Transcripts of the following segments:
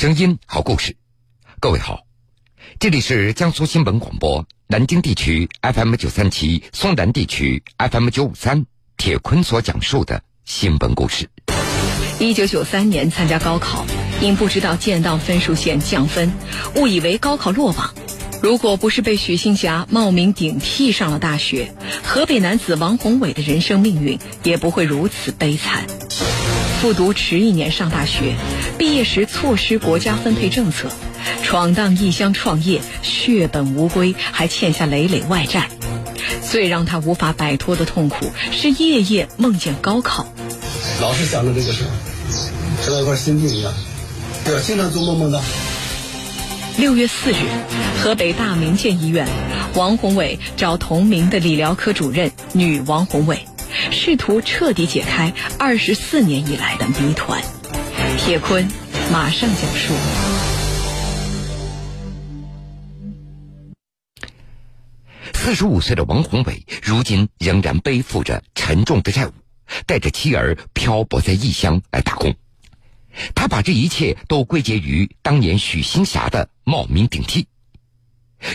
声音，好故事。各位好，这里是江苏新闻广播南京地区 FM 九三七、松南地区 FM 九五三。铁坤所讲述的新闻故事。一九九三年参加高考，因不知道建档分数线降分，误以为高考落榜。如果不是被许新霞冒名顶替上了大学，河北男子王宏伟的人生命运也不会如此悲惨。复读迟一年上大学，毕业时错失国家分配政策，闯荡异乡创业，血本无归，还欠下累累外债。最让他无法摆脱的痛苦是夜夜梦见高考，老是想着这个事儿，就像一块心病一样，对吧？经常做梦梦到。六月四日，河北大名县医院，王宏伟找同名的理疗科主任女王宏伟，试图彻底解开二十四年以来的谜团。铁坤马上讲述。四十五岁的王宏伟，如今仍然背负着沉重的债务，带着妻儿漂泊在异乡来打工。他把这一切都归结于当年许新霞的冒名顶替。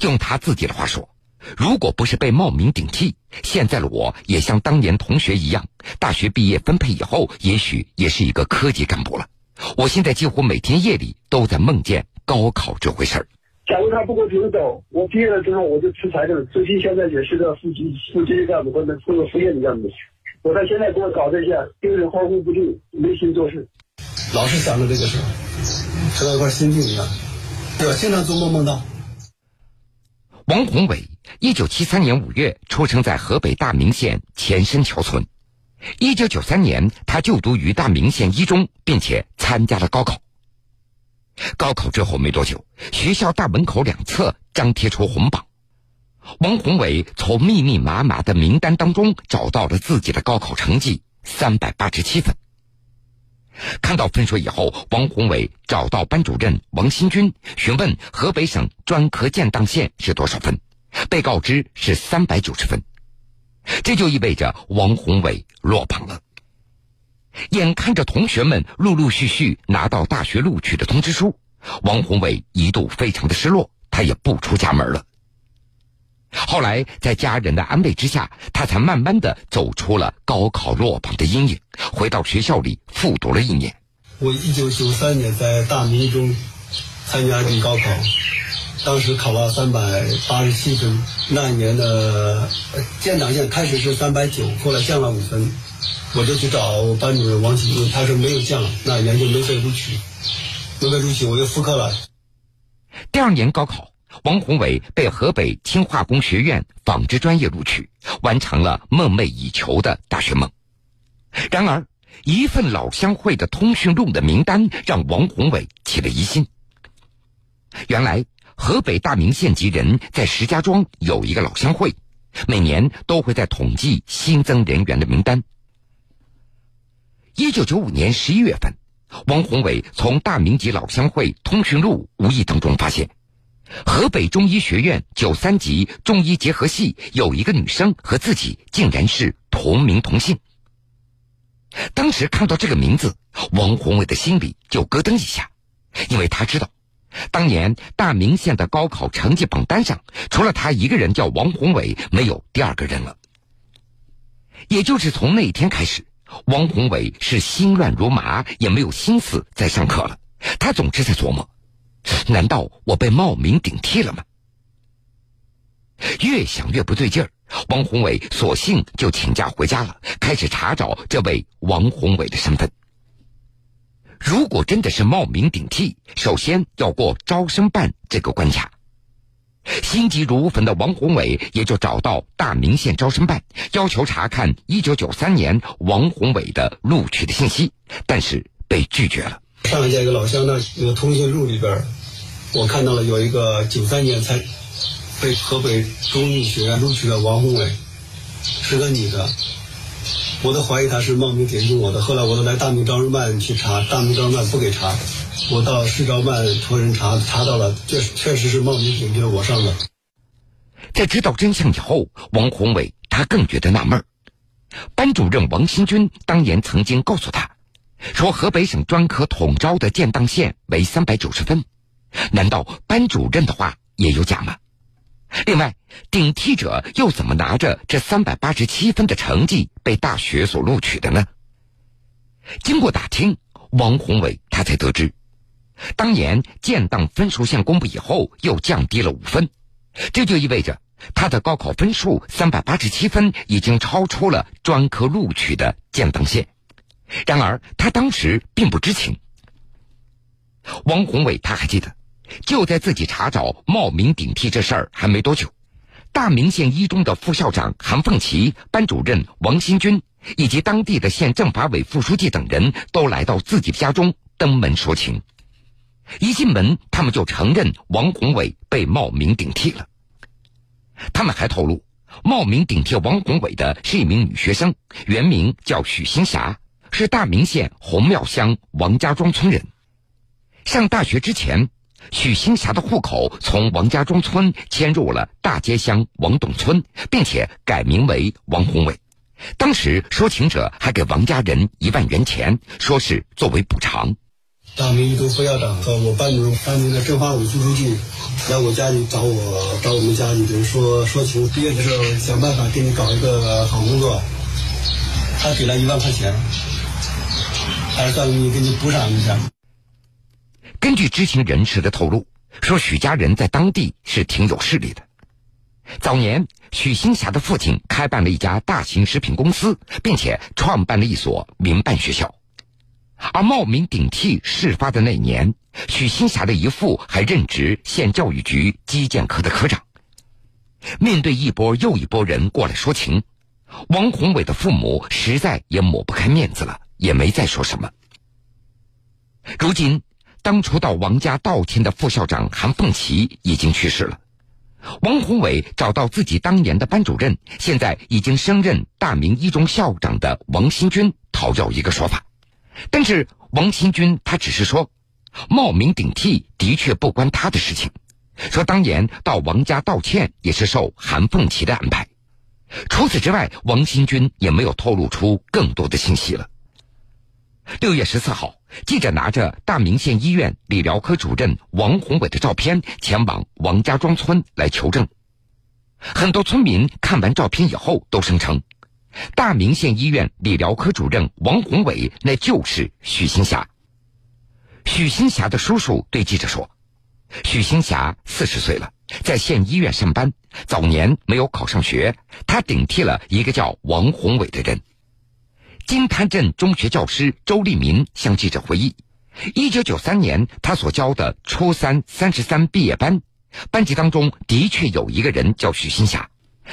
用他自己的话说：“如果不是被冒名顶替，现在的我也像当年同学一样，大学毕业分配以后，也许也是一个科级干部了。我现在几乎每天夜里都在梦见高考这回事儿。假如他不给我准走，我毕业了之后我就辞财政，最近现在也是个副级副级干部或者副副业的干部。我到现在给我搞这些，精神恍惚不定，没心做事。”老是想着这个事儿，就像一块心病一样，对吧？经常做梦梦到。王宏伟，一九七三年五月出生在河北大名县前身桥村。一九九三年，他就读于大名县一中，并且参加了高考。高考之后没多久，学校大门口两侧张贴出红榜，王宏伟从密密麻麻的名单当中找到了自己的高考成绩三百八十七分。看到分数以后，王宏伟找到班主任王新军询问河北省专科建档线是多少分，被告知是三百九十分，这就意味着王宏伟落榜了。眼看着同学们陆陆续续拿到大学录取的通知书，王宏伟一度非常的失落，他也不出家门了。后来，在家人的安慰之下，他才慢慢的走出了高考落榜的阴影，回到学校里复读了一年。我一九九三年在大明中参加这高考，当时考了三百八十七分。那一年的建档线开始是三百九，后来降了五分，我就去找班主任王启军，他说没有降，那一年就没被录取，没被录取，我又复课了。第二年高考。王宏伟被河北轻化工学院纺织专业录取，完成了梦寐以求的大学梦。然而，一份老乡会的通讯录的名单让王宏伟起了疑心。原来，河北大名县级人在石家庄有一个老乡会，每年都会在统计新增人员的名单。一九九五年十一月份，王宏伟从大名级老乡会通讯录无意当中发现。河北中医学院九三级中医结合系有一个女生和自己竟然是同名同姓。当时看到这个名字，王宏伟的心里就咯噔一下，因为他知道，当年大名县的高考成绩榜单上，除了他一个人叫王宏伟，没有第二个人了。也就是从那天开始，王宏伟是心乱如麻，也没有心思再上课了。他总是在琢磨。难道我被冒名顶替了吗？越想越不对劲儿，王宏伟索性就请假回家了，开始查找这位王宏伟的身份。如果真的是冒名顶替，首先要过招生办这个关卡。心急如焚的王宏伟也就找到大名县招生办，要求查看一九九三年王宏伟的录取的信息，但是被拒绝了。上一届一个老乡的那个通讯录里边，我看到了有一个九三年才被河北中医学院录取的王宏伟，是个女的，我都怀疑他是冒名顶替我的。后来我都来大明招生办去查，大明招生办不给查，我到市招办托人查，查到了，确确实是冒名顶替我上的。在知道真相以后，王宏伟他更觉得纳闷。班主任王新军当年曾经告诉他。说河北省专科统招的建档线为三百九十分，难道班主任的话也有假吗？另外，顶替者又怎么拿着这三百八十七分的成绩被大学所录取的呢？经过打听，王宏伟他才得知，当年建档分数线公布以后又降低了五分，这就意味着他的高考分数三百八十七分已经超出了专科录取的建档线。然而他当时并不知情。王宏伟他还记得。就在自己查找冒名顶替这事儿还没多久，大明县一中的副校长韩凤奇、班主任王新军以及当地的县政法委副书记等人都来到自己家中登门说情。一进门，他们就承认王宏伟被冒名顶替了。他们还透露，冒名顶替王宏伟的是一名女学生，原名叫许新霞，是大明县红庙乡王家庄村人。上大学之前。许新霞的户口从王家庄村迁入了大街乡王董村，并且改名为王宏伟。当时说情者还给王家人一万元钱，说是作为补偿。大明一中副校长和我班主任、当年的政法委副书记来我家里找我，找我们家里人说说情，毕业的时候想办法给你搞一个好工作。他给了一万块钱，还算你给你补偿一下。根据知情人士的透露，说许家人在当地是挺有势力的。早年，许新霞的父亲开办了一家大型食品公司，并且创办了一所民办学校。而冒名顶替事发的那年，许新霞的姨父还任职县教育局基建科的科长。面对一波又一波人过来说情，王宏伟的父母实在也抹不开面子了，也没再说什么。如今。当初到王家道歉的副校长韩凤琪已经去世了，王宏伟找到自己当年的班主任，现在已经升任大明一中校长的王新军讨要一个说法，但是王新军他只是说，冒名顶替的确不关他的事情，说当年到王家道歉也是受韩凤琪的安排，除此之外，王新军也没有透露出更多的信息了。六月十四号，记者拿着大明县医院理疗科主任王宏伟的照片前往王家庄村来求证。很多村民看完照片以后都声称，大明县医院理疗科主任王宏伟那就是许新霞。许新霞的叔叔对记者说：“许新霞四十岁了，在县医院上班，早年没有考上学，他顶替了一个叫王宏伟的人。”金滩镇中学教师周立民向记者回忆，一九九三年他所教的初三三十三毕业班，班级当中的确有一个人叫许新霞，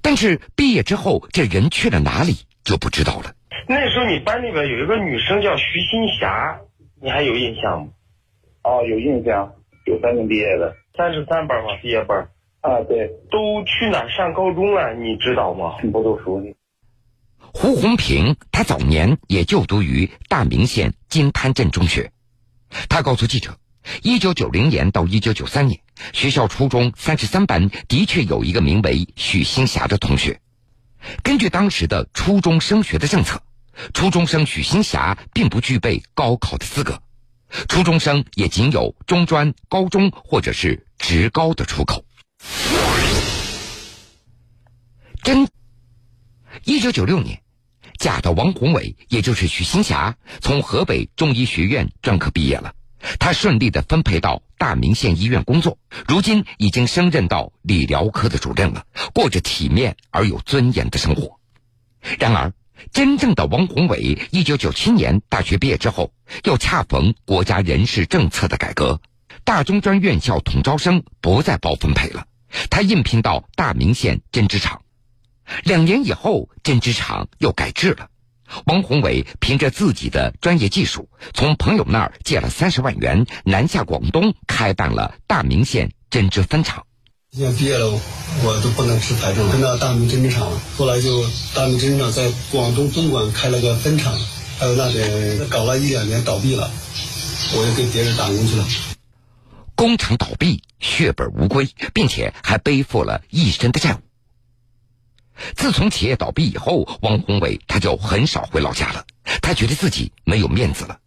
但是毕业之后这人去了哪里就不知道了。那时候你班里边有一个女生叫徐新霞，你还有印象吗？哦，有印象，九三年毕业的，三十三班嘛，毕业班。啊，对，都去哪上高中了？你知道吗？不都熟悉。胡红平，他早年也就读于大明县金滩镇中学。他告诉记者，一九九零年到一九九三年，学校初中三十三班的确有一个名为许新霞的同学。根据当时的初中升学的政策，初中生许新霞并不具备高考的资格，初中生也仅有中专、高中或者是职高的出口。真。一九九六年，嫁的王宏伟，也就是许新霞，从河北中医学院专科毕业了。他顺利的分配到大明县医院工作，如今已经升任到理疗科的主任了，过着体面而有尊严的生活。然而，真正的王宏伟，一九九七年大学毕业之后，又恰逢国家人事政策的改革，大中专院校统招生不再包分配了，他应聘到大明县针织厂。两年以后，针织厂又改制了。王宏伟凭着自己的专业技术，从朋友那儿借了三十万元，南下广东，开办了大明县针织分厂。现在毕业了，我都不能吃财政，跟到大明针织厂。后来就大明针织厂在广东东莞开了个分厂，还有那边搞了一两年倒闭了，我又给别人打工去了。工厂倒闭，血本无归，并且还背负了一身的债务。自从企业倒闭以后，王宏伟他就很少回老家了。他觉得自己没有面子了，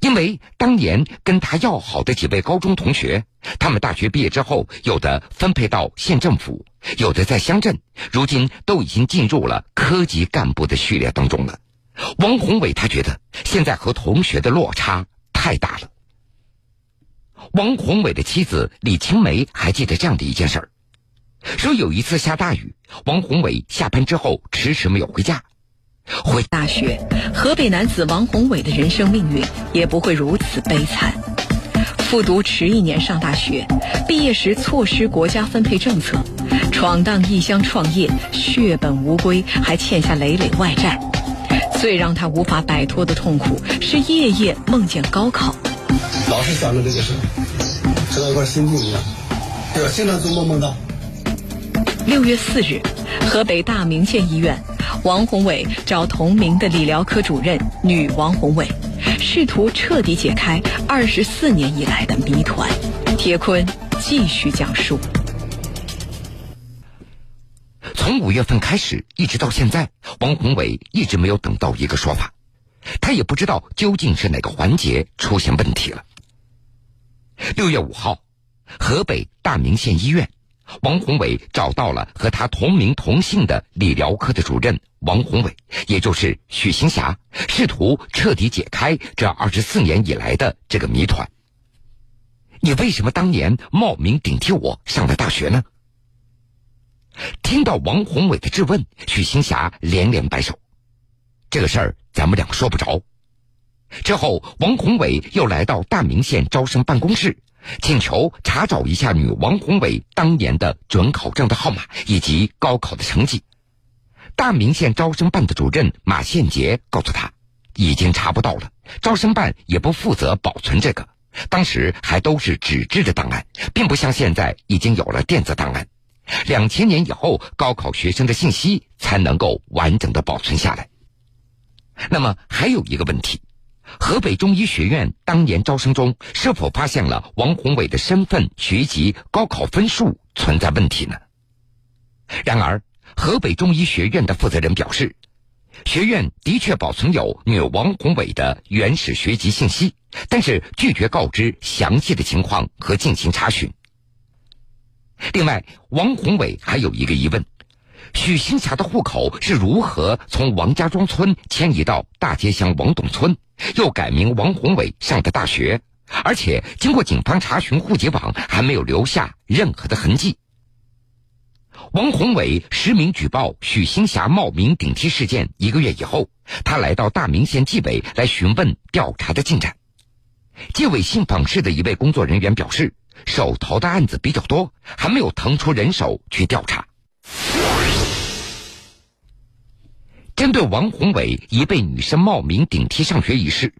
因为当年跟他要好的几位高中同学，他们大学毕业之后，有的分配到县政府，有的在乡镇，如今都已经进入了科级干部的序列当中了。王宏伟他觉得现在和同学的落差太大了。王宏伟的妻子李青梅还记得这样的一件事儿，说有一次下大雨，王宏伟下班之后迟迟没有回家。回大学，河北男子王宏伟的人生命运也不会如此悲惨。复读迟一年上大学，毕业时错失国家分配政策，闯荡异乡创业，血本无归，还欠下累累外债。最让他无法摆脱的痛苦是夜夜梦见高考。老是想着这个事，就像一块心病一样，对吧？经常做梦梦到。六月四日，河北大名县医院。王宏伟找同名的理疗科主任女王宏伟，试图彻底解开二十四年以来的谜团。铁坤继续讲述：从五月份开始，一直到现在，王宏伟一直没有等到一个说法，他也不知道究竟是哪个环节出现问题了。六月五号，河北大名县医院。王宏伟找到了和他同名同姓的理疗科的主任王宏伟，也就是许新霞，试图彻底解开这二十四年以来的这个谜团。你为什么当年冒名顶替我上了大学呢？听到王宏伟的质问，许新霞连连摆手：“这个事儿咱们俩说不着。”之后，王宏伟又来到大名县招生办公室。请求查找一下女王宏伟当年的准考证的号码以及高考的成绩。大名县招生办的主任马宪杰告诉他，已经查不到了，招生办也不负责保存这个，当时还都是纸质的档案，并不像现在已经有了电子档案。两千年以后，高考学生的信息才能够完整的保存下来。那么还有一个问题。河北中医学院当年招生中是否发现了王宏伟的身份、学籍、高考分数存在问题呢？然而，河北中医学院的负责人表示，学院的确保存有女王宏伟的原始学籍信息，但是拒绝告知详细的情况和进行查询。另外，王宏伟还有一个疑问。许新霞的户口是如何从王家庄村迁移到大街乡王董村，又改名王宏伟上的大学？而且经过警方查询户籍网，还没有留下任何的痕迹。王宏伟实名举报许新霞冒名顶替事件一个月以后，他来到大名县纪委来询问调查的进展。纪委信访室的一位工作人员表示，手头的案子比较多，还没有腾出人手去调查。王宏伟已被女生冒名顶替上学一事，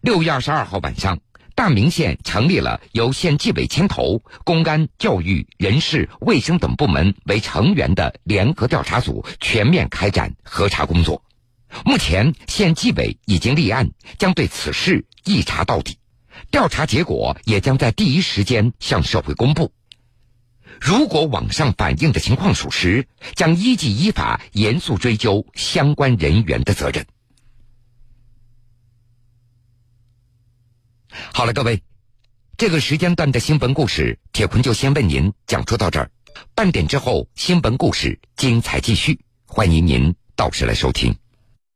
六月二十二号晚上，大名县成立了由县纪委牵头、公安、教育、人事、卫生等部门为成员的联合调查组，全面开展核查工作。目前，县纪委已经立案，将对此事一查到底，调查结果也将在第一时间向社会公布。如果网上反映的情况属实，将依纪依法严肃追究相关人员的责任。好了，各位，这个时间段的新闻故事，铁坤就先为您讲述到这儿。半点之后，新闻故事精彩继续，欢迎您到时来收听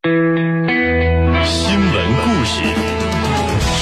新闻故事。